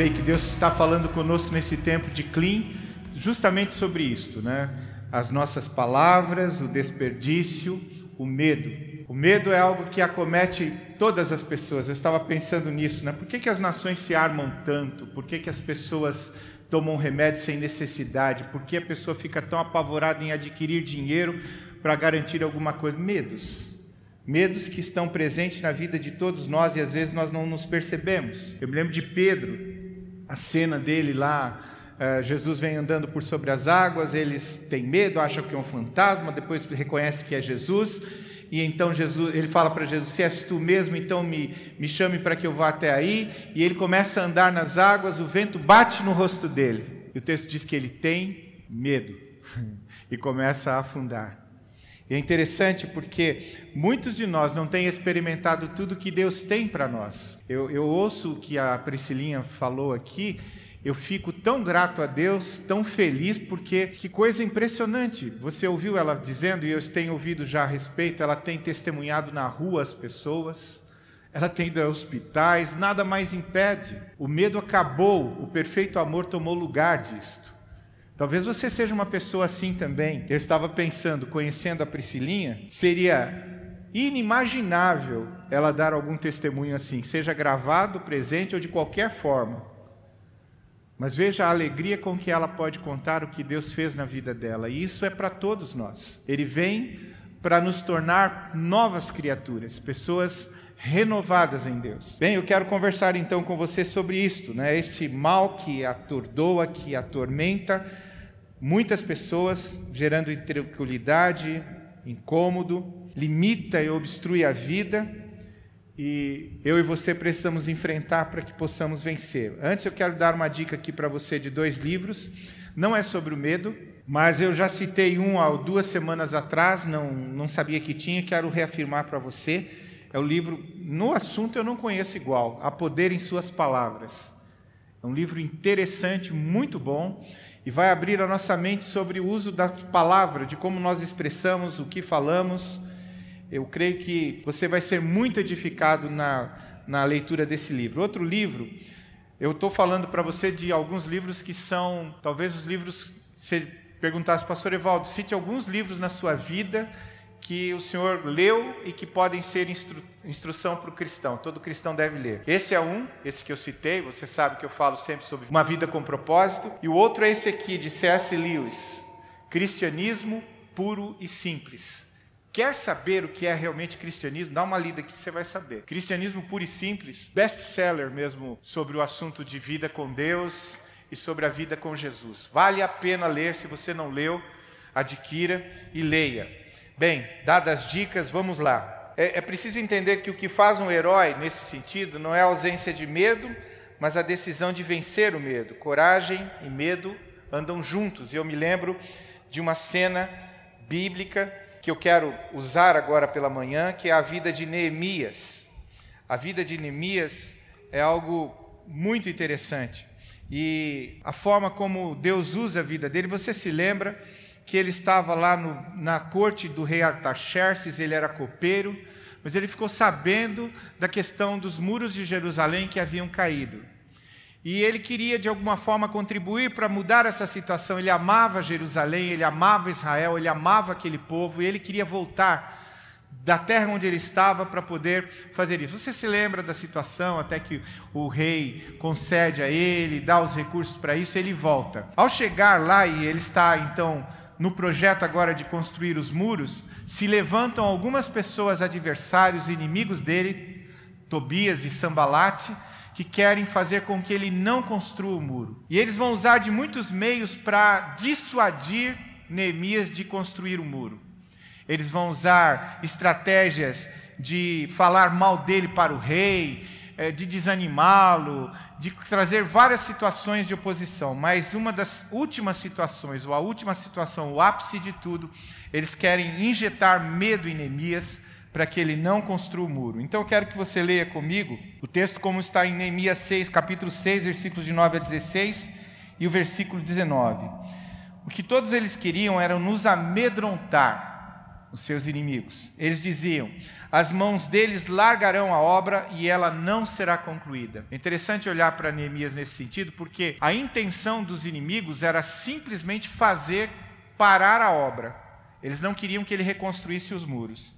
creio que Deus está falando conosco nesse tempo de clean, justamente sobre isto, né? As nossas palavras, o desperdício, o medo. O medo é algo que acomete todas as pessoas. Eu estava pensando nisso, né? Por que, que as nações se armam tanto? Por que, que as pessoas tomam remédio sem necessidade? Por que a pessoa fica tão apavorada em adquirir dinheiro para garantir alguma coisa? Medos medos que estão presentes na vida de todos nós e às vezes nós não nos percebemos. Eu me lembro de Pedro, a cena dele lá, uh, Jesus vem andando por sobre as águas, eles têm medo, acham que é um fantasma, depois reconhece que é Jesus, e então Jesus, ele fala para Jesus: Se és tu mesmo, então me, me chame para que eu vá até aí. E ele começa a andar nas águas, o vento bate no rosto dele. E o texto diz que ele tem medo e começa a afundar. E é interessante porque muitos de nós não têm experimentado tudo que Deus tem para nós. Eu, eu ouço o que a Priscilinha falou aqui, eu fico tão grato a Deus, tão feliz, porque que coisa impressionante. Você ouviu ela dizendo, e eu tenho ouvido já a respeito, ela tem testemunhado na rua as pessoas, ela tem ido a hospitais, nada mais impede. O medo acabou, o perfeito amor tomou lugar disto. Talvez você seja uma pessoa assim também. Eu estava pensando, conhecendo a Priscilinha, seria inimaginável ela dar algum testemunho assim, seja gravado, presente ou de qualquer forma. Mas veja a alegria com que ela pode contar o que Deus fez na vida dela. E isso é para todos nós. Ele vem para nos tornar novas criaturas, pessoas renovadas em Deus. Bem, eu quero conversar então com você sobre isto, né? Este mal que atordoa, que atormenta muitas pessoas, gerando intranquilidade, incômodo, limita e obstrui a vida. E eu e você precisamos enfrentar para que possamos vencer. Antes eu quero dar uma dica aqui para você de dois livros. Não é sobre o medo, mas eu já citei um há duas semanas atrás, não, não sabia que tinha, quero reafirmar para você. É o livro, no assunto eu não conheço igual, A Poder em Suas Palavras. É um livro interessante, muito bom e vai abrir a nossa mente sobre o uso da palavra, de como nós expressamos o que falamos. Eu creio que você vai ser muito edificado na, na leitura desse livro. Outro livro, eu estou falando para você de alguns livros que são, talvez os livros, se perguntasse, Pastor Evaldo, cite alguns livros na sua vida que o Senhor leu e que podem ser instru instrução para o cristão. Todo cristão deve ler. Esse é um, esse que eu citei, você sabe que eu falo sempre sobre uma vida com propósito. E o outro é esse aqui, de C.S. Lewis: Cristianismo puro e simples. Quer saber o que é realmente cristianismo? Dá uma lida aqui que você vai saber. Cristianismo puro e simples, best-seller mesmo sobre o assunto de vida com Deus e sobre a vida com Jesus. Vale a pena ler, se você não leu, adquira e leia. Bem, dadas as dicas, vamos lá. É, é preciso entender que o que faz um herói nesse sentido não é a ausência de medo, mas a decisão de vencer o medo. Coragem e medo andam juntos. E eu me lembro de uma cena bíblica que eu quero usar agora pela manhã, que é a vida de Neemias. A vida de Neemias é algo muito interessante. E a forma como Deus usa a vida dele, você se lembra que ele estava lá no, na corte do rei Artaxerxes, ele era copeiro, mas ele ficou sabendo da questão dos muros de Jerusalém que haviam caído. E ele queria, de alguma forma, contribuir para mudar essa situação. Ele amava Jerusalém, ele amava Israel, ele amava aquele povo, e ele queria voltar da terra onde ele estava para poder fazer isso. Você se lembra da situação até que o rei concede a ele, dá os recursos para isso, ele volta. Ao chegar lá e ele está então no projeto agora de construir os muros, se levantam algumas pessoas adversários, inimigos dele, Tobias e Sambalate, que querem fazer com que ele não construa o muro. E eles vão usar de muitos meios para dissuadir Neemias de construir o muro. Eles vão usar estratégias de falar mal dele para o rei, eh, de desanimá-lo, de trazer várias situações de oposição, mas uma das últimas situações, ou a última situação, o ápice de tudo, eles querem injetar medo em Neemias para que ele não construa o muro. Então eu quero que você leia comigo o texto como está em Neemias 6, capítulo 6, versículos de 9 a 16 e o versículo 19. O que todos eles queriam era nos amedrontar. Os seus inimigos. Eles diziam: as mãos deles largarão a obra e ela não será concluída. É interessante olhar para Neemias nesse sentido, porque a intenção dos inimigos era simplesmente fazer parar a obra. Eles não queriam que ele reconstruísse os muros.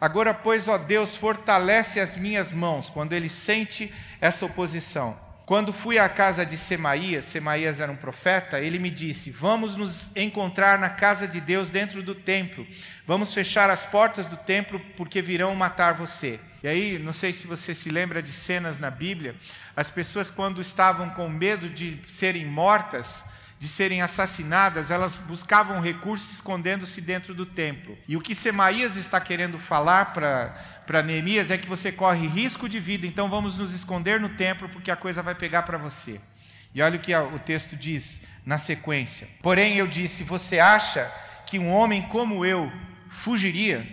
Agora, pois, ó Deus, fortalece as minhas mãos quando ele sente essa oposição. Quando fui à casa de Semaías, Semaías era um profeta, ele me disse: Vamos nos encontrar na casa de Deus dentro do templo. Vamos fechar as portas do templo porque virão matar você. E aí, não sei se você se lembra de cenas na Bíblia, as pessoas, quando estavam com medo de serem mortas, de serem assassinadas, elas buscavam recursos escondendo-se dentro do templo. E o que Semaías está querendo falar para Neemias é que você corre risco de vida, então vamos nos esconder no templo porque a coisa vai pegar para você. E olha o que o texto diz na sequência. Porém, eu disse: Você acha que um homem como eu fugiria?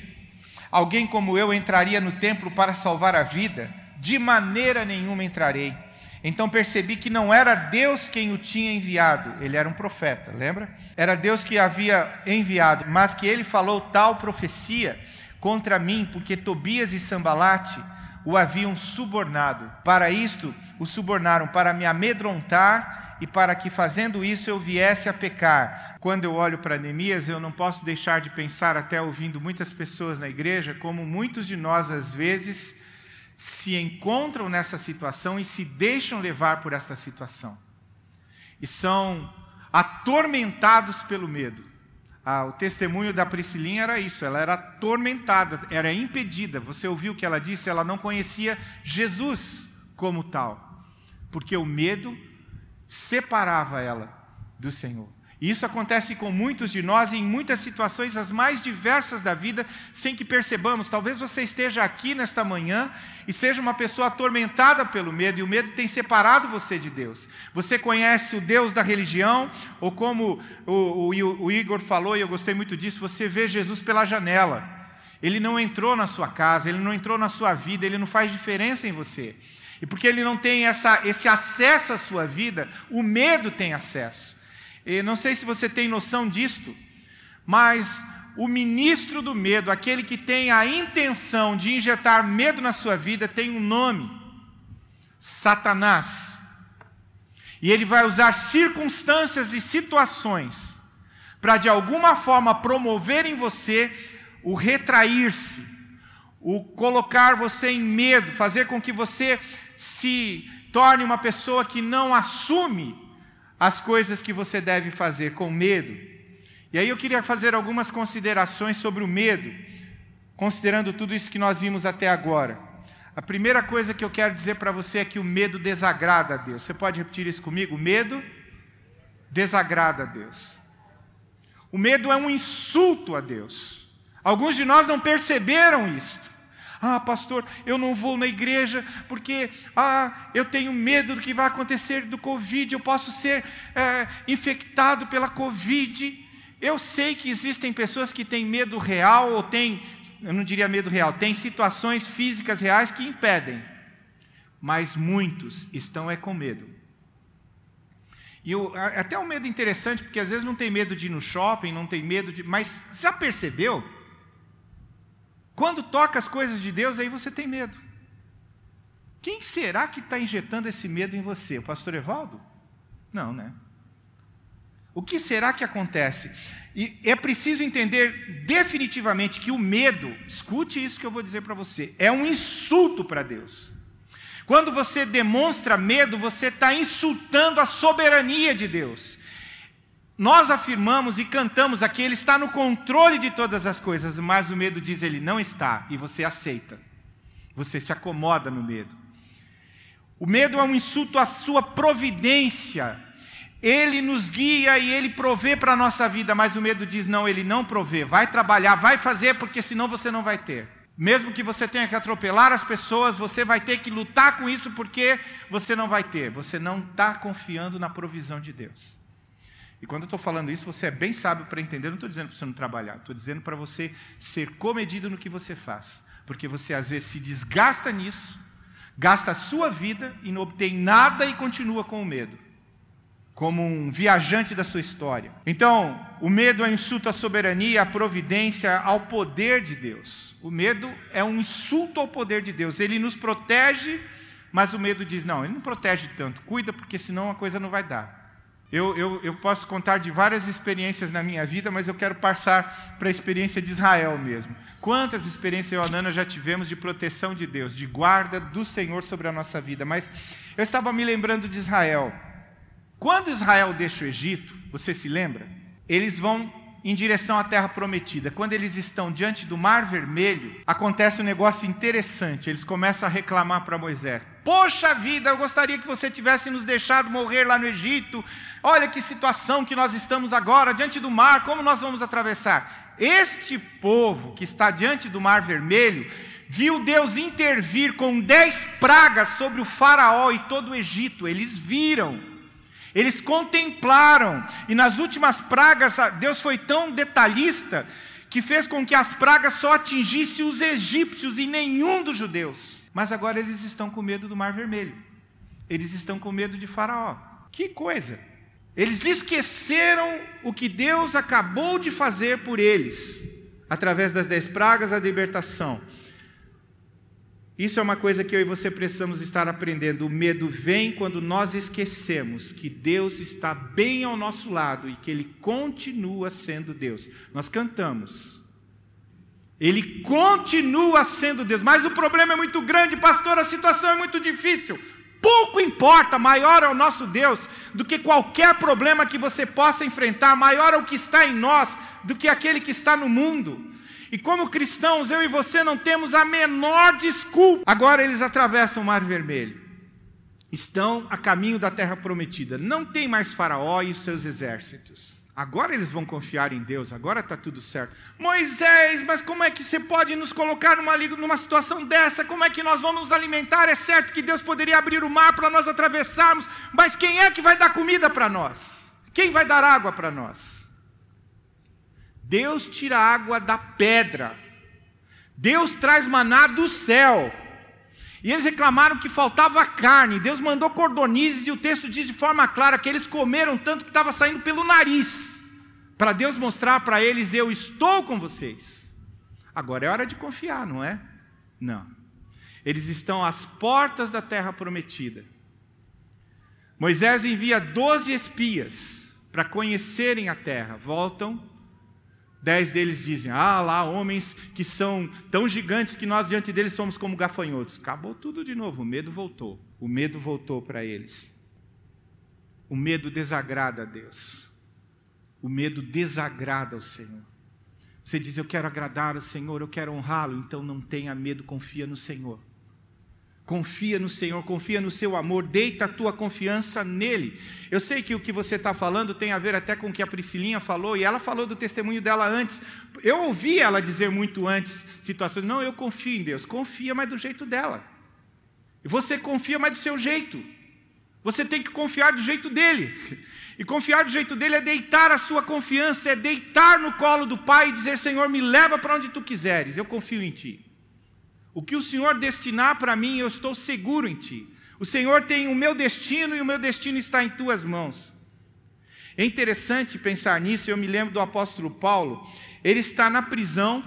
Alguém como eu entraria no templo para salvar a vida? De maneira nenhuma entrarei. Então percebi que não era Deus quem o tinha enviado, ele era um profeta, lembra? Era Deus que havia enviado, mas que ele falou tal profecia contra mim, porque Tobias e Sambalate o haviam subornado. Para isto, o subornaram para me amedrontar e para que fazendo isso eu viesse a pecar. Quando eu olho para Neemias, eu não posso deixar de pensar, até ouvindo muitas pessoas na igreja, como muitos de nós às vezes se encontram nessa situação e se deixam levar por essa situação. E são atormentados pelo medo. Ah, o testemunho da Priscilinha era isso, ela era atormentada, era impedida. Você ouviu o que ela disse? Ela não conhecia Jesus como tal, porque o medo separava ela do Senhor. E isso acontece com muitos de nós em muitas situações, as mais diversas da vida, sem que percebamos. Talvez você esteja aqui nesta manhã e seja uma pessoa atormentada pelo medo, e o medo tem separado você de Deus. Você conhece o Deus da religião, ou como o, o, o Igor falou, e eu gostei muito disso, você vê Jesus pela janela. Ele não entrou na sua casa, ele não entrou na sua vida, ele não faz diferença em você. E porque ele não tem essa, esse acesso à sua vida, o medo tem acesso. E não sei se você tem noção disto, mas o ministro do medo, aquele que tem a intenção de injetar medo na sua vida, tem um nome: Satanás. E ele vai usar circunstâncias e situações para, de alguma forma, promover em você o retrair-se, o colocar você em medo, fazer com que você se torne uma pessoa que não assume as coisas que você deve fazer com medo. E aí eu queria fazer algumas considerações sobre o medo, considerando tudo isso que nós vimos até agora. A primeira coisa que eu quero dizer para você é que o medo desagrada a Deus. Você pode repetir isso comigo? O medo desagrada a Deus. O medo é um insulto a Deus. Alguns de nós não perceberam isto. Ah, pastor, eu não vou na igreja porque ah, eu tenho medo do que vai acontecer do Covid, eu posso ser é, infectado pela Covid. Eu sei que existem pessoas que têm medo real, ou têm, eu não diria medo real, tem situações físicas reais que impedem, mas muitos estão é com medo. E eu, até um medo interessante, porque às vezes não tem medo de ir no shopping, não tem medo de. Mas já percebeu? Quando toca as coisas de Deus, aí você tem medo. Quem será que está injetando esse medo em você? O pastor Evaldo? Não, né? O que será que acontece? E é preciso entender definitivamente que o medo, escute isso que eu vou dizer para você, é um insulto para Deus. Quando você demonstra medo, você está insultando a soberania de Deus. Nós afirmamos e cantamos aqui, Ele está no controle de todas as coisas, mas o medo diz Ele não está, e você aceita. Você se acomoda no medo. O medo é um insulto à sua providência. Ele nos guia e ele provê para a nossa vida, mas o medo diz: não, ele não provê. Vai trabalhar, vai fazer, porque senão você não vai ter. Mesmo que você tenha que atropelar as pessoas, você vai ter que lutar com isso, porque você não vai ter. Você não está confiando na provisão de Deus. E quando eu estou falando isso, você é bem sábio para entender. Não estou dizendo para você não trabalhar, estou dizendo para você ser comedido no que você faz. Porque você às vezes se desgasta nisso, gasta a sua vida e não obtém nada e continua com o medo. como um viajante da sua história. Então, o medo é um insulto à soberania, à providência, ao poder de Deus. O medo é um insulto ao poder de Deus. Ele nos protege, mas o medo diz: não, ele não protege tanto, cuida, porque senão a coisa não vai dar. Eu, eu, eu posso contar de várias experiências na minha vida, mas eu quero passar para a experiência de Israel mesmo. Quantas experiências eu e a Nana já tivemos de proteção de Deus, de guarda do Senhor sobre a nossa vida. Mas eu estava me lembrando de Israel. Quando Israel deixa o Egito, você se lembra? Eles vão em direção à terra prometida. Quando eles estão diante do Mar Vermelho, acontece um negócio interessante. Eles começam a reclamar para Moisés: Poxa vida, eu gostaria que você tivesse nos deixado morrer lá no Egito. Olha que situação que nós estamos agora diante do mar, como nós vamos atravessar? Este povo que está diante do Mar Vermelho viu Deus intervir com dez pragas sobre o Faraó e todo o Egito. Eles viram. Eles contemplaram, e nas últimas pragas, Deus foi tão detalhista que fez com que as pragas só atingissem os egípcios e nenhum dos judeus. Mas agora eles estão com medo do Mar Vermelho, eles estão com medo de Faraó. Que coisa! Eles esqueceram o que Deus acabou de fazer por eles, através das dez pragas, a libertação. Isso é uma coisa que eu e você precisamos estar aprendendo. O medo vem quando nós esquecemos que Deus está bem ao nosso lado e que Ele continua sendo Deus. Nós cantamos. Ele continua sendo Deus, mas o problema é muito grande, pastor, a situação é muito difícil. Pouco importa, maior é o nosso Deus do que qualquer problema que você possa enfrentar, maior é o que está em nós do que aquele que está no mundo. E como cristãos, eu e você não temos a menor desculpa. Agora eles atravessam o Mar Vermelho. Estão a caminho da terra prometida. Não tem mais Faraó e os seus exércitos. Agora eles vão confiar em Deus, agora está tudo certo. Moisés, mas como é que você pode nos colocar numa, numa situação dessa? Como é que nós vamos nos alimentar? É certo que Deus poderia abrir o mar para nós atravessarmos, mas quem é que vai dar comida para nós? Quem vai dar água para nós? Deus tira água da pedra. Deus traz maná do céu. E eles reclamaram que faltava carne. Deus mandou cordonizes e o texto diz de forma clara que eles comeram tanto que estava saindo pelo nariz. Para Deus mostrar para eles: eu estou com vocês. Agora é hora de confiar, não é? Não. Eles estão às portas da terra prometida. Moisés envia doze espias para conhecerem a terra. Voltam Dez deles dizem: Ah, lá homens que são tão gigantes que nós diante deles somos como gafanhotos. Acabou tudo de novo, o medo voltou. O medo voltou para eles. O medo desagrada a Deus. O medo desagrada ao Senhor. Você diz: Eu quero agradar o Senhor, eu quero honrá-lo. Então não tenha medo, confia no Senhor. Confia no Senhor, confia no seu amor, deita a tua confiança nele. Eu sei que o que você está falando tem a ver até com o que a Priscilinha falou, e ela falou do testemunho dela antes. Eu ouvi ela dizer muito antes situações, não, eu confio em Deus, confia, mas do jeito dela. Você confia, mas do seu jeito. Você tem que confiar do jeito dele. E confiar do jeito dele é deitar a sua confiança, é deitar no colo do Pai e dizer: Senhor, me leva para onde tu quiseres, eu confio em ti. O que o Senhor destinar para mim, eu estou seguro em Ti. O Senhor tem o meu destino e o meu destino está em Tuas mãos. É interessante pensar nisso, eu me lembro do apóstolo Paulo, ele está na prisão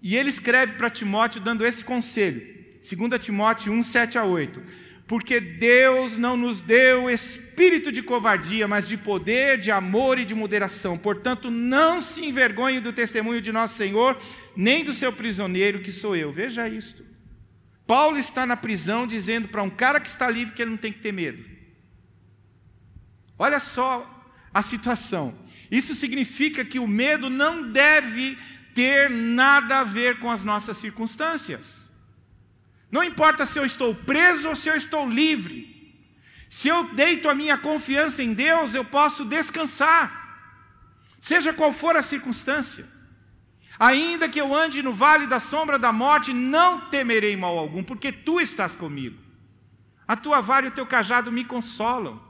e ele escreve para Timóteo dando esse conselho, 2 Timóteo 1, 7 a 8. Porque Deus não nos deu espírito de covardia, mas de poder, de amor e de moderação. Portanto, não se envergonhe do testemunho de nosso Senhor, nem do seu prisioneiro, que sou eu. Veja isto. Paulo está na prisão dizendo para um cara que está livre que ele não tem que ter medo. Olha só a situação. Isso significa que o medo não deve ter nada a ver com as nossas circunstâncias. Não importa se eu estou preso ou se eu estou livre. Se eu deito a minha confiança em Deus, eu posso descansar, seja qual for a circunstância. Ainda que eu ande no vale da sombra da morte, não temerei mal algum, porque tu estás comigo. A tua vara e o teu cajado me consolam.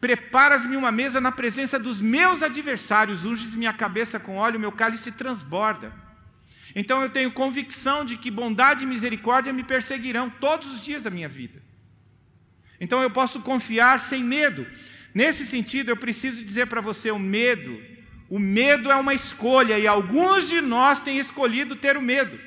Preparas-me uma mesa na presença dos meus adversários, unges minha cabeça com óleo, meu cálice transborda. Então eu tenho convicção de que bondade e misericórdia me perseguirão todos os dias da minha vida. Então eu posso confiar sem medo. Nesse sentido, eu preciso dizer para você: o medo, o medo é uma escolha, e alguns de nós têm escolhido ter o medo,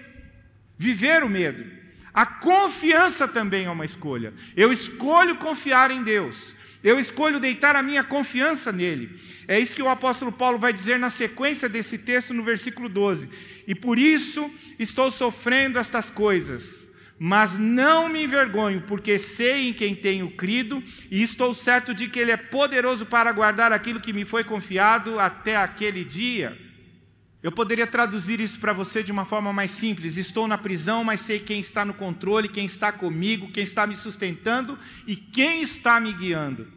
viver o medo. A confiança também é uma escolha. Eu escolho confiar em Deus. Eu escolho deitar a minha confiança nele. É isso que o apóstolo Paulo vai dizer na sequência desse texto, no versículo 12. E por isso estou sofrendo estas coisas, mas não me envergonho, porque sei em quem tenho crido e estou certo de que Ele é poderoso para guardar aquilo que me foi confiado até aquele dia. Eu poderia traduzir isso para você de uma forma mais simples: estou na prisão, mas sei quem está no controle, quem está comigo, quem está me sustentando e quem está me guiando.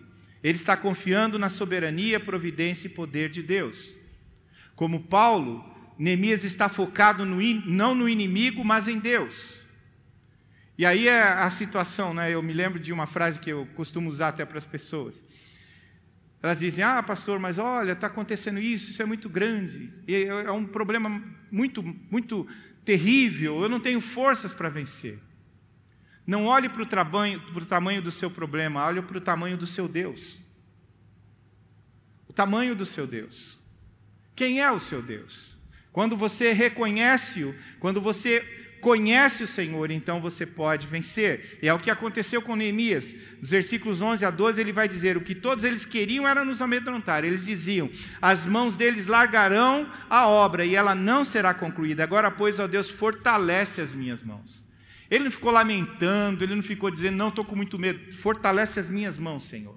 Ele está confiando na soberania, providência e poder de Deus. Como Paulo, Neemias está focado no, não no inimigo, mas em Deus. E aí é a situação, né? Eu me lembro de uma frase que eu costumo usar até para as pessoas. Elas dizem: Ah, pastor, mas olha, está acontecendo isso, isso é muito grande, é um problema muito, muito terrível, eu não tenho forças para vencer. Não olhe para o tamanho, tamanho do seu problema, olhe para o tamanho do seu Deus. O tamanho do seu Deus. Quem é o seu Deus? Quando você reconhece-o, quando você conhece o Senhor, então você pode vencer. E é o que aconteceu com Neemias. Nos versículos 11 a 12, ele vai dizer: O que todos eles queriam era nos amedrontar. Eles diziam: As mãos deles largarão a obra e ela não será concluída. Agora, pois, ó Deus, fortalece as minhas mãos. Ele não ficou lamentando, ele não ficou dizendo: Não, estou com muito medo. Fortalece as minhas mãos, Senhor.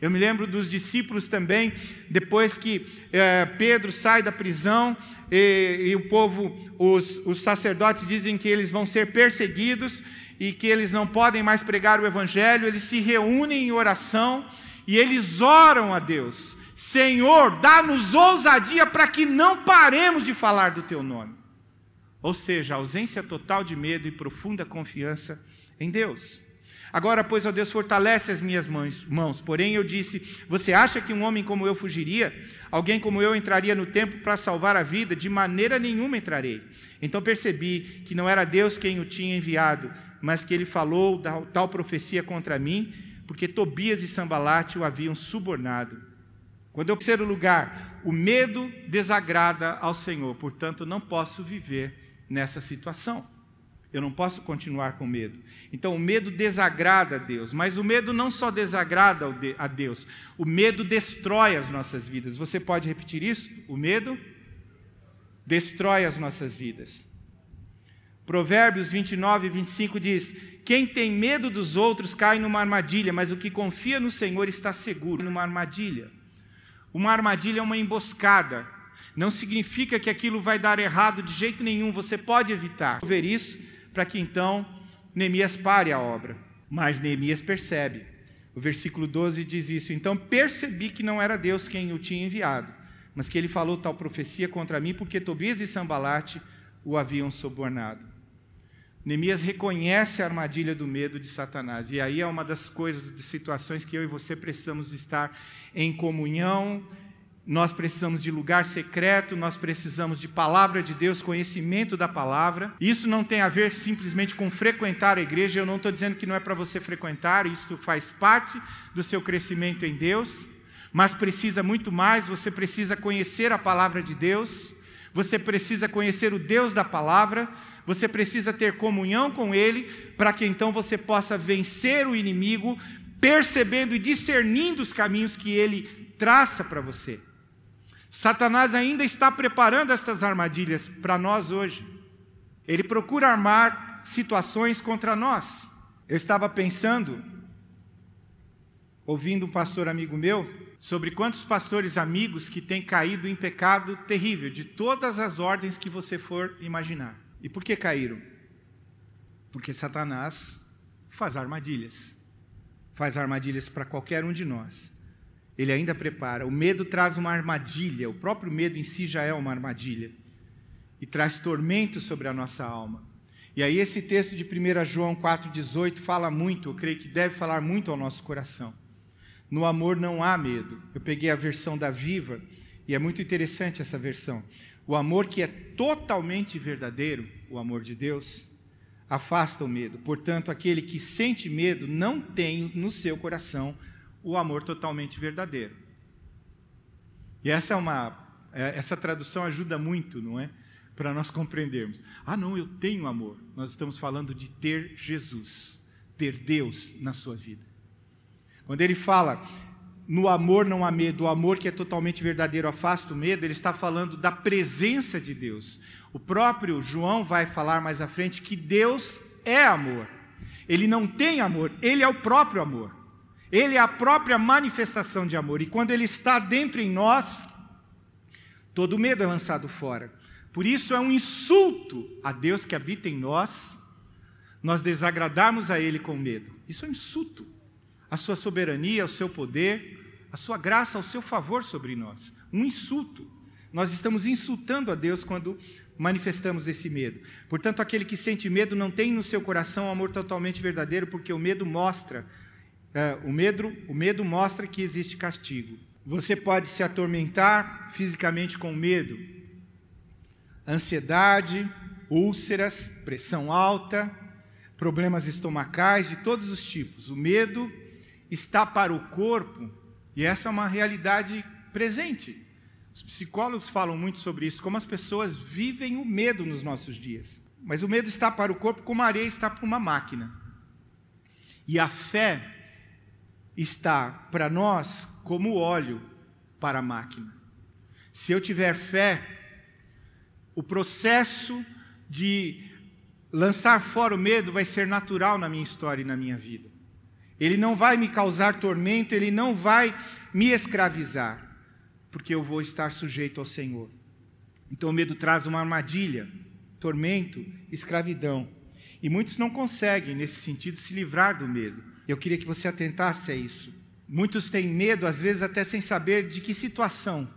Eu me lembro dos discípulos também, depois que é, Pedro sai da prisão e, e o povo, os, os sacerdotes dizem que eles vão ser perseguidos e que eles não podem mais pregar o evangelho, eles se reúnem em oração e eles oram a Deus: Senhor, dá-nos ousadia para que não paremos de falar do teu nome. Ou seja, ausência total de medo e profunda confiança em Deus. Agora, pois, ó Deus, fortalece as minhas mãos. Porém, eu disse: Você acha que um homem como eu fugiria? Alguém como eu entraria no templo para salvar a vida? De maneira nenhuma entrarei. Então percebi que não era Deus quem o tinha enviado, mas que ele falou tal profecia contra mim, porque Tobias e Sambalate o haviam subornado. Quando eu terceiro lugar, o medo desagrada ao Senhor, portanto não posso viver nessa situação. Eu não posso continuar com medo. Então, o medo desagrada a Deus, mas o medo não só desagrada a Deus, o medo destrói as nossas vidas. Você pode repetir isso? O medo destrói as nossas vidas. Provérbios 29 e 25 diz: Quem tem medo dos outros cai numa armadilha, mas o que confia no Senhor está seguro. Numa armadilha. Uma armadilha é uma emboscada. Não significa que aquilo vai dar errado de jeito nenhum, você pode evitar. Ver isso para que então Neemias pare a obra. Mas Neemias percebe. O versículo 12 diz isso: Então percebi que não era Deus quem o tinha enviado, mas que ele falou tal profecia contra mim, porque Tobias e Sambalate o haviam subornado. Neemias reconhece a armadilha do medo de Satanás, e aí é uma das coisas, de situações que eu e você precisamos estar em comunhão nós precisamos de lugar secreto, nós precisamos de palavra de Deus, conhecimento da palavra. Isso não tem a ver simplesmente com frequentar a igreja, eu não estou dizendo que não é para você frequentar, isso faz parte do seu crescimento em Deus, mas precisa muito mais, você precisa conhecer a palavra de Deus, você precisa conhecer o Deus da palavra, você precisa ter comunhão com Ele, para que então você possa vencer o inimigo, percebendo e discernindo os caminhos que Ele traça para você. Satanás ainda está preparando estas armadilhas para nós hoje. Ele procura armar situações contra nós. Eu estava pensando, ouvindo um pastor amigo meu, sobre quantos pastores amigos que têm caído em pecado terrível, de todas as ordens que você for imaginar. E por que caíram? Porque Satanás faz armadilhas. Faz armadilhas para qualquer um de nós. Ele ainda prepara. O medo traz uma armadilha, o próprio medo em si já é uma armadilha. E traz tormento sobre a nossa alma. E aí, esse texto de 1 João 4,18 fala muito, eu creio que deve falar muito ao nosso coração. No amor não há medo. Eu peguei a versão da Viva, e é muito interessante essa versão. O amor que é totalmente verdadeiro, o amor de Deus, afasta o medo. Portanto, aquele que sente medo não tem no seu coração o amor totalmente verdadeiro. E essa é uma é, essa tradução ajuda muito, não é? Para nós compreendermos. Ah, não, eu tenho amor. Nós estamos falando de ter Jesus, ter Deus na sua vida. Quando ele fala no amor não há medo, o amor que é totalmente verdadeiro afasta o medo, ele está falando da presença de Deus. O próprio João vai falar mais à frente que Deus é amor. Ele não tem amor, ele é o próprio amor. Ele é a própria manifestação de amor. E quando ele está dentro em nós, todo medo é lançado fora. Por isso é um insulto a Deus que habita em nós, nós desagradarmos a Ele com medo. Isso é um insulto a sua soberania, o seu poder, a sua graça, ao seu favor sobre nós. Um insulto. Nós estamos insultando a Deus quando manifestamos esse medo. Portanto, aquele que sente medo não tem no seu coração um amor totalmente verdadeiro, porque o medo mostra, é, o medo, o medo mostra que existe castigo. Você pode se atormentar fisicamente com medo, ansiedade, úlceras, pressão alta, problemas estomacais de todos os tipos. O medo está para o corpo, e essa é uma realidade presente. Os psicólogos falam muito sobre isso, como as pessoas vivem o medo nos nossos dias. Mas o medo está para o corpo como a areia está para uma máquina. E a fé está para nós como óleo para a máquina. Se eu tiver fé, o processo de lançar fora o medo vai ser natural na minha história e na minha vida. Ele não vai me causar tormento, ele não vai me escravizar, porque eu vou estar sujeito ao Senhor. Então o medo traz uma armadilha, tormento, escravidão. E muitos não conseguem, nesse sentido, se livrar do medo. Eu queria que você atentasse a isso. Muitos têm medo, às vezes até sem saber de que situação,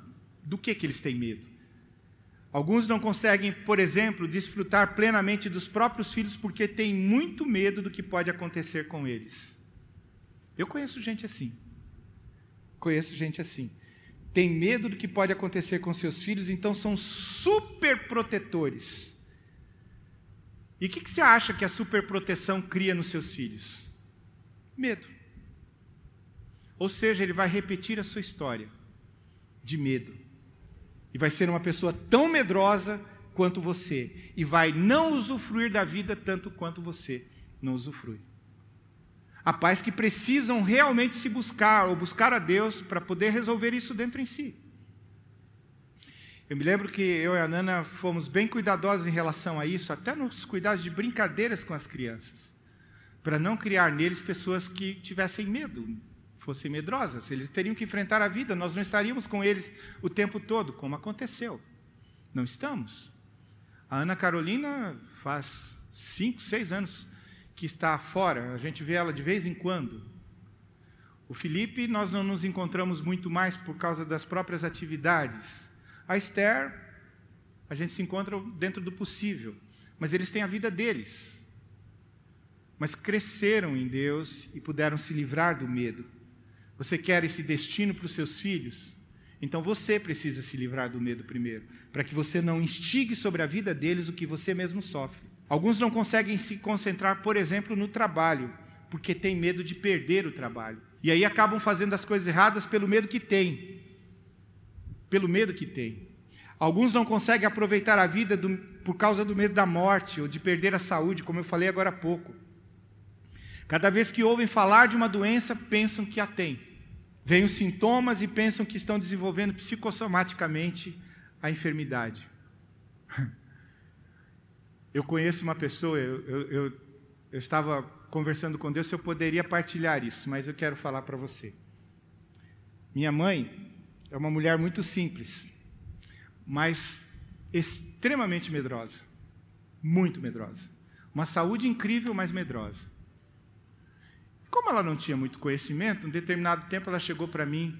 do que, que eles têm medo. Alguns não conseguem, por exemplo, desfrutar plenamente dos próprios filhos porque têm muito medo do que pode acontecer com eles. Eu conheço gente assim. Conheço gente assim. Tem medo do que pode acontecer com seus filhos, então são super protetores. E o que, que você acha que a superproteção cria nos seus filhos? Medo. Ou seja, ele vai repetir a sua história de medo. E vai ser uma pessoa tão medrosa quanto você. E vai não usufruir da vida tanto quanto você não usufrui. Há pais que precisam realmente se buscar ou buscar a Deus para poder resolver isso dentro em si. Eu me lembro que eu e a Nana fomos bem cuidadosos em relação a isso, até nos cuidados de brincadeiras com as crianças, para não criar neles pessoas que tivessem medo, fossem medrosas. Eles teriam que enfrentar a vida, nós não estaríamos com eles o tempo todo, como aconteceu. Não estamos. A Ana Carolina faz cinco, seis anos que está fora, a gente vê ela de vez em quando. O Felipe, nós não nos encontramos muito mais por causa das próprias atividades. A Esther, a gente se encontra dentro do possível, mas eles têm a vida deles. Mas cresceram em Deus e puderam se livrar do medo. Você quer esse destino para os seus filhos? Então você precisa se livrar do medo primeiro, para que você não instigue sobre a vida deles o que você mesmo sofre. Alguns não conseguem se concentrar, por exemplo, no trabalho, porque tem medo de perder o trabalho. E aí acabam fazendo as coisas erradas pelo medo que tem. Pelo medo que tem. Alguns não conseguem aproveitar a vida do, por causa do medo da morte ou de perder a saúde, como eu falei agora há pouco. Cada vez que ouvem falar de uma doença, pensam que a têm. Vêm os sintomas e pensam que estão desenvolvendo psicossomaticamente a enfermidade. Eu conheço uma pessoa, eu, eu, eu, eu estava conversando com Deus se eu poderia partilhar isso, mas eu quero falar para você. Minha mãe é uma mulher muito simples, mas extremamente medrosa. Muito medrosa. Uma saúde incrível, mas medrosa. Como ela não tinha muito conhecimento, um determinado tempo ela chegou para mim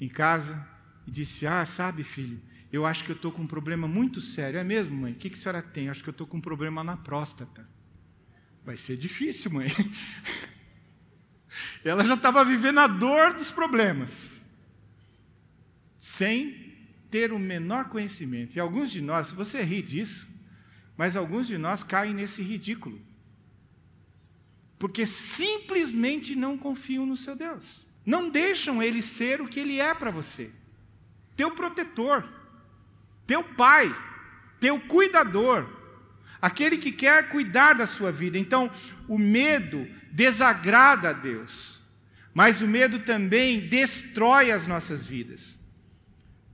em casa e disse: Ah, sabe, filho, eu acho que eu estou com um problema muito sério. É mesmo, mãe? O que, que a senhora tem? Eu acho que eu estou com um problema na próstata. Vai ser difícil, mãe. Ela já estava vivendo a dor dos problemas, sem ter o menor conhecimento. E alguns de nós, você ri disso, mas alguns de nós caem nesse ridículo. Porque simplesmente não confiam no seu Deus. não deixam ele ser o que ele é para você. Teu protetor, teu pai, teu cuidador, aquele que quer cuidar da sua vida. Então, o medo desagrada a Deus, mas o medo também destrói as nossas vidas.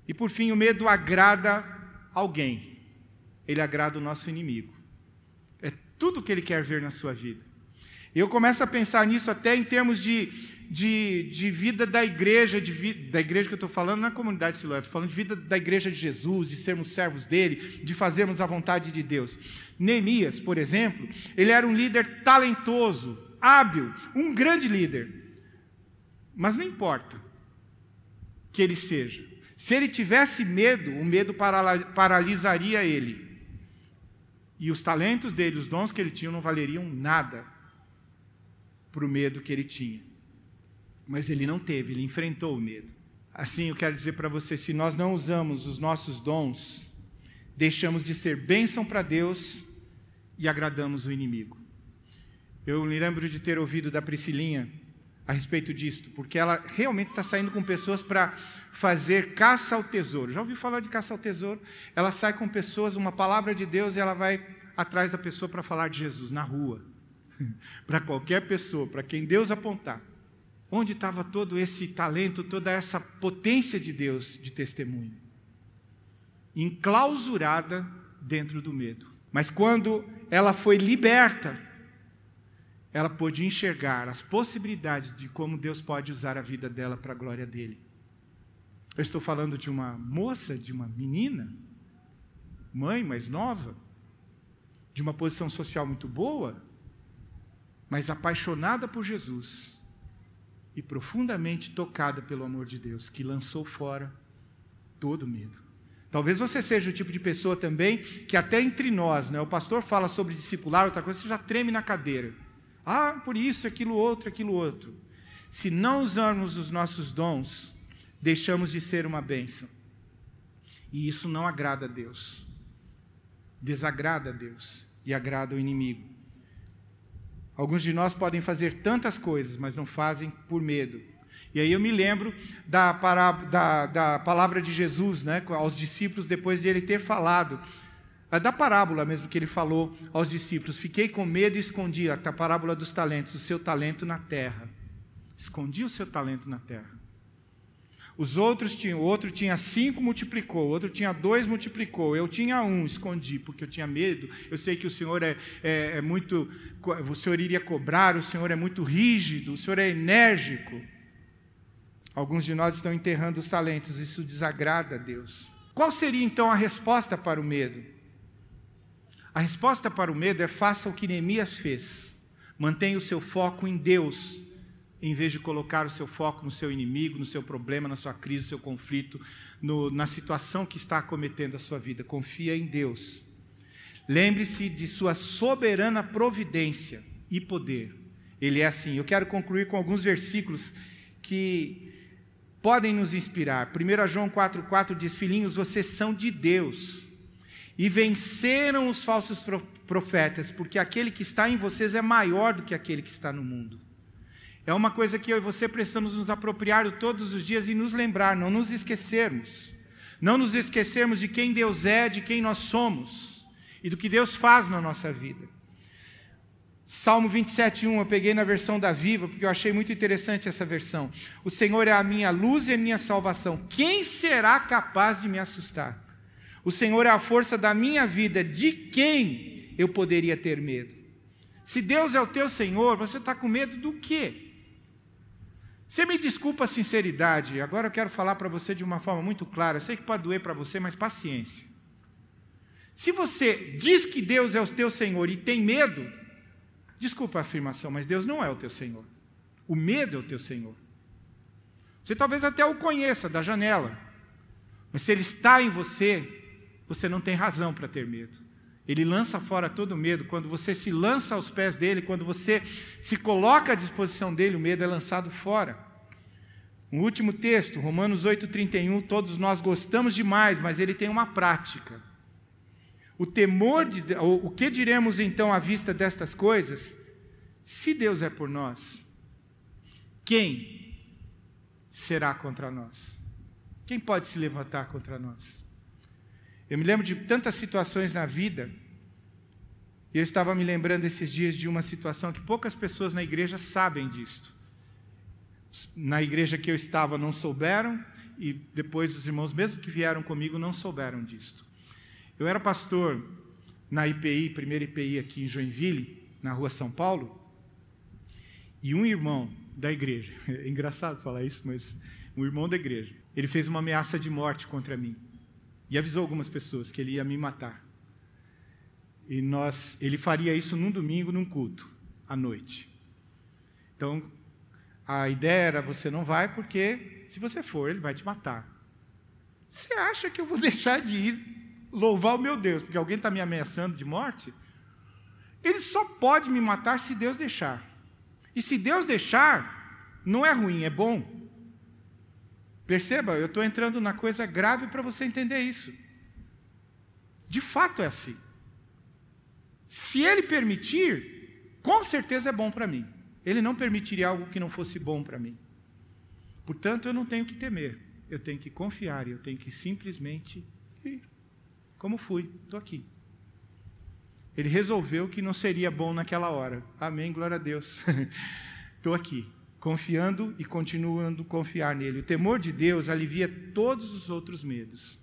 E por fim, o medo agrada alguém, ele agrada o nosso inimigo. É tudo o que ele quer ver na sua vida. Eu começo a pensar nisso até em termos de, de, de vida da igreja, de da igreja que eu estou falando, não é comunidade Siloé, estou falando de vida da igreja de Jesus, de sermos servos dele, de fazermos a vontade de Deus. Neemias, por exemplo, ele era um líder talentoso, hábil, um grande líder. Mas não importa que ele seja. Se ele tivesse medo, o medo paralisaria ele. E os talentos dele, os dons que ele tinha, não valeriam nada para o medo que ele tinha. Mas ele não teve, ele enfrentou o medo. Assim, eu quero dizer para você: se nós não usamos os nossos dons, deixamos de ser bênção para Deus e agradamos o inimigo. Eu me lembro de ter ouvido da Priscilinha a respeito disto, porque ela realmente está saindo com pessoas para fazer caça ao tesouro. Já ouviu falar de caça ao tesouro? Ela sai com pessoas, uma palavra de Deus, e ela vai atrás da pessoa para falar de Jesus na rua. para qualquer pessoa, para quem Deus apontar. Onde estava todo esse talento, toda essa potência de Deus de testemunho? Enclausurada dentro do medo. Mas quando ela foi liberta, ela pôde enxergar as possibilidades de como Deus pode usar a vida dela para a glória dele. Eu estou falando de uma moça, de uma menina, mãe mais nova, de uma posição social muito boa, mas apaixonada por Jesus e profundamente tocada pelo amor de Deus, que lançou fora todo medo. Talvez você seja o tipo de pessoa também que até entre nós, né, o pastor fala sobre discipular, outra coisa, você já treme na cadeira. Ah, por isso, aquilo outro, aquilo outro. Se não usarmos os nossos dons, deixamos de ser uma bênção. E isso não agrada a Deus. Desagrada a Deus e agrada o inimigo. Alguns de nós podem fazer tantas coisas, mas não fazem por medo. E aí eu me lembro da, da, da palavra de Jesus né, aos discípulos, depois de ele ter falado, é da parábola mesmo que ele falou aos discípulos: Fiquei com medo e escondi, a parábola dos talentos, o seu talento na terra. Escondi o seu talento na terra. Os outros tinham, o outro tinha cinco, multiplicou, o outro tinha dois, multiplicou. Eu tinha um, escondi, porque eu tinha medo. Eu sei que o Senhor é, é, é muito. O Senhor iria cobrar, o Senhor é muito rígido, o Senhor é enérgico. Alguns de nós estão enterrando os talentos, isso desagrada a Deus. Qual seria então a resposta para o medo? A resposta para o medo é faça o que Neemias fez. Mantenha o seu foco em Deus em vez de colocar o seu foco no seu inimigo, no seu problema, na sua crise, no seu conflito, no, na situação que está acometendo a sua vida. Confia em Deus. Lembre-se de sua soberana providência e poder. Ele é assim. Eu quero concluir com alguns versículos que podem nos inspirar. 1 João 4,4 diz: Filhinhos, vocês são de Deus e venceram os falsos profetas, porque aquele que está em vocês é maior do que aquele que está no mundo. É uma coisa que eu e você precisamos nos apropriar todos os dias e nos lembrar, não nos esquecermos. Não nos esquecermos de quem Deus é, de quem nós somos e do que Deus faz na nossa vida. Salmo 27:1, eu peguei na versão da Viva, porque eu achei muito interessante essa versão. O Senhor é a minha luz e a minha salvação. Quem será capaz de me assustar? O Senhor é a força da minha vida. De quem eu poderia ter medo? Se Deus é o teu Senhor, você está com medo do quê? Você me desculpa a sinceridade, agora eu quero falar para você de uma forma muito clara. Eu sei que pode doer para você, mas paciência. Se você diz que Deus é o teu Senhor e tem medo, desculpa a afirmação, mas Deus não é o teu Senhor. O medo é o teu Senhor. Você talvez até o conheça da janela, mas se ele está em você, você não tem razão para ter medo. Ele lança fora todo medo. Quando você se lança aos pés dele, quando você se coloca à disposição dele, o medo é lançado fora. Um último texto, Romanos 8,31, todos nós gostamos demais, mas ele tem uma prática. O temor de o que diremos então à vista destas coisas? Se Deus é por nós, quem será contra nós? Quem pode se levantar contra nós? Eu me lembro de tantas situações na vida, e eu estava me lembrando esses dias de uma situação que poucas pessoas na igreja sabem disto. Na igreja que eu estava não souberam, e depois os irmãos, mesmo que vieram comigo, não souberam disto. Eu era pastor na IPI, primeira IPI aqui em Joinville, na rua São Paulo, e um irmão da igreja, é engraçado falar isso, mas um irmão da igreja, ele fez uma ameaça de morte contra mim e avisou algumas pessoas que ele ia me matar. E nós, ele faria isso num domingo, num culto, à noite. Então, a ideia era: você não vai, porque se você for, ele vai te matar. Você acha que eu vou deixar de ir louvar o meu Deus, porque alguém está me ameaçando de morte? Ele só pode me matar se Deus deixar. E se Deus deixar, não é ruim, é bom. Perceba, eu estou entrando na coisa grave para você entender isso. De fato é assim. Se ele permitir, com certeza é bom para mim. Ele não permitiria algo que não fosse bom para mim. Portanto, eu não tenho que temer. Eu tenho que confiar, eu tenho que simplesmente ir. Como fui, estou aqui. Ele resolveu que não seria bom naquela hora. Amém, glória a Deus. Estou aqui confiando e continuando a confiar nele. O temor de Deus alivia todos os outros medos.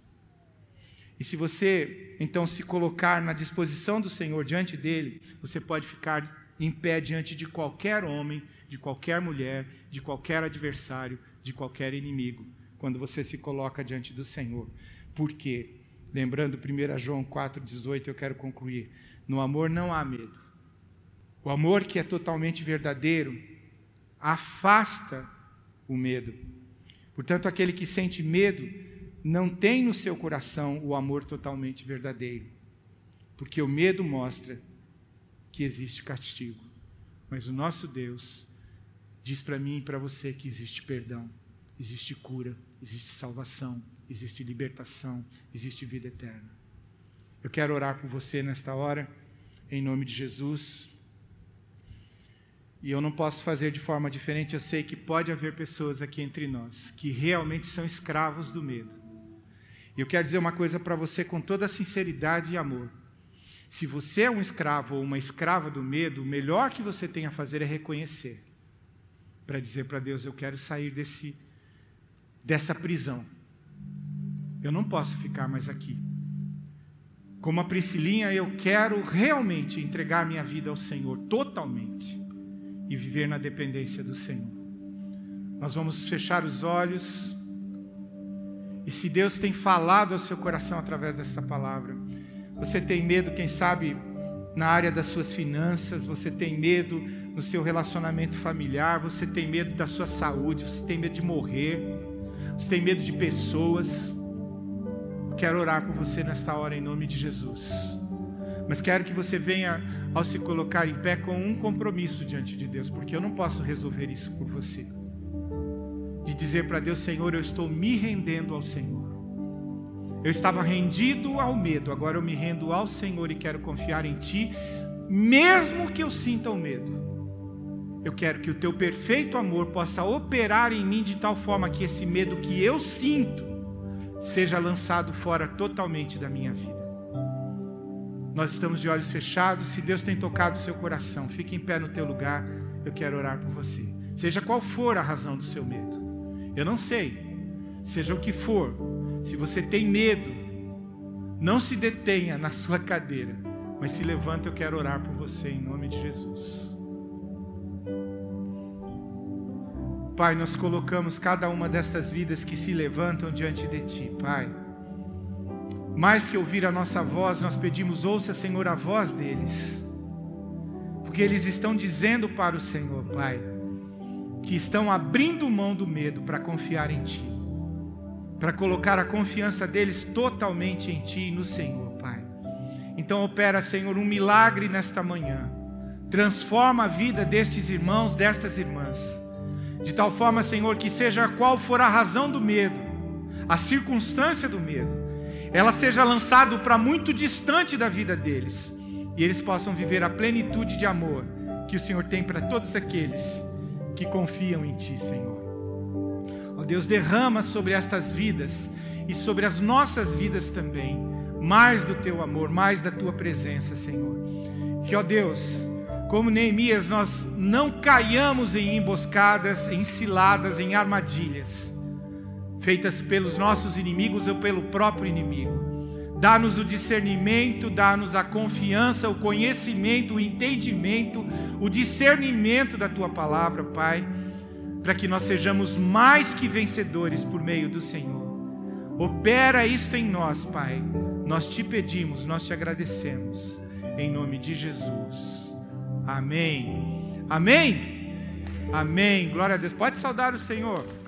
E se você então se colocar na disposição do Senhor diante dele, você pode ficar em pé diante de qualquer homem, de qualquer mulher, de qualquer adversário, de qualquer inimigo, quando você se coloca diante do Senhor. Por quê? Lembrando 1 João 4,18, eu quero concluir. No amor não há medo. O amor que é totalmente verdadeiro afasta o medo. Portanto, aquele que sente medo não tem no seu coração o amor totalmente verdadeiro, porque o medo mostra que existe castigo. Mas o nosso Deus diz para mim e para você que existe perdão, existe cura, existe salvação, existe libertação, existe vida eterna. Eu quero orar por você nesta hora, em nome de Jesus. E eu não posso fazer de forma diferente. Eu sei que pode haver pessoas aqui entre nós que realmente são escravos do medo. E eu quero dizer uma coisa para você com toda sinceridade e amor. Se você é um escravo ou uma escrava do medo, o melhor que você tem a fazer é reconhecer. Para dizer para Deus: Eu quero sair desse, dessa prisão. Eu não posso ficar mais aqui. Como a Priscilinha, eu quero realmente entregar minha vida ao Senhor, totalmente e viver na dependência do Senhor. Nós vamos fechar os olhos. E se Deus tem falado ao seu coração através desta palavra, você tem medo, quem sabe, na área das suas finanças, você tem medo no seu relacionamento familiar, você tem medo da sua saúde, você tem medo de morrer, você tem medo de pessoas. Quero orar por você nesta hora em nome de Jesus. Mas quero que você venha ao se colocar em pé com um compromisso diante de Deus, porque eu não posso resolver isso por você. De dizer para Deus, Senhor, eu estou me rendendo ao Senhor. Eu estava rendido ao medo, agora eu me rendo ao Senhor e quero confiar em Ti, mesmo que eu sinta o medo. Eu quero que o Teu perfeito amor possa operar em mim de tal forma que esse medo que eu sinto seja lançado fora totalmente da minha vida. Nós estamos de olhos fechados. Se Deus tem tocado o seu coração, fique em pé no teu lugar. Eu quero orar por você. Seja qual for a razão do seu medo. Eu não sei. Seja o que for. Se você tem medo, não se detenha na sua cadeira, mas se levanta. Eu quero orar por você em nome de Jesus. Pai, nós colocamos cada uma destas vidas que se levantam diante de Ti, Pai. Mais que ouvir a nossa voz, nós pedimos, ouça, Senhor, a voz deles. Porque eles estão dizendo para o Senhor, Pai, que estão abrindo mão do medo para confiar em Ti. Para colocar a confiança deles totalmente em Ti e no Senhor, Pai. Então opera, Senhor, um milagre nesta manhã. Transforma a vida destes irmãos, destas irmãs. De tal forma, Senhor, que seja qual for a razão do medo, a circunstância do medo, ela seja lançada para muito distante da vida deles e eles possam viver a plenitude de amor que o Senhor tem para todos aqueles que confiam em Ti, Senhor. Ó Deus, derrama sobre estas vidas e sobre as nossas vidas também mais do teu amor, mais da tua presença, Senhor. Que, ó Deus, como Neemias, nós não caiamos em emboscadas, em ciladas, em armadilhas, feitas pelos nossos inimigos ou pelo próprio inimigo. Dá-nos o discernimento, dá-nos a confiança, o conhecimento, o entendimento, o discernimento da tua palavra, Pai, para que nós sejamos mais que vencedores por meio do Senhor. Opera isto em nós, Pai. Nós te pedimos, nós te agradecemos. Em nome de Jesus. Amém. Amém. Amém. Glória a Deus. Pode saudar o Senhor.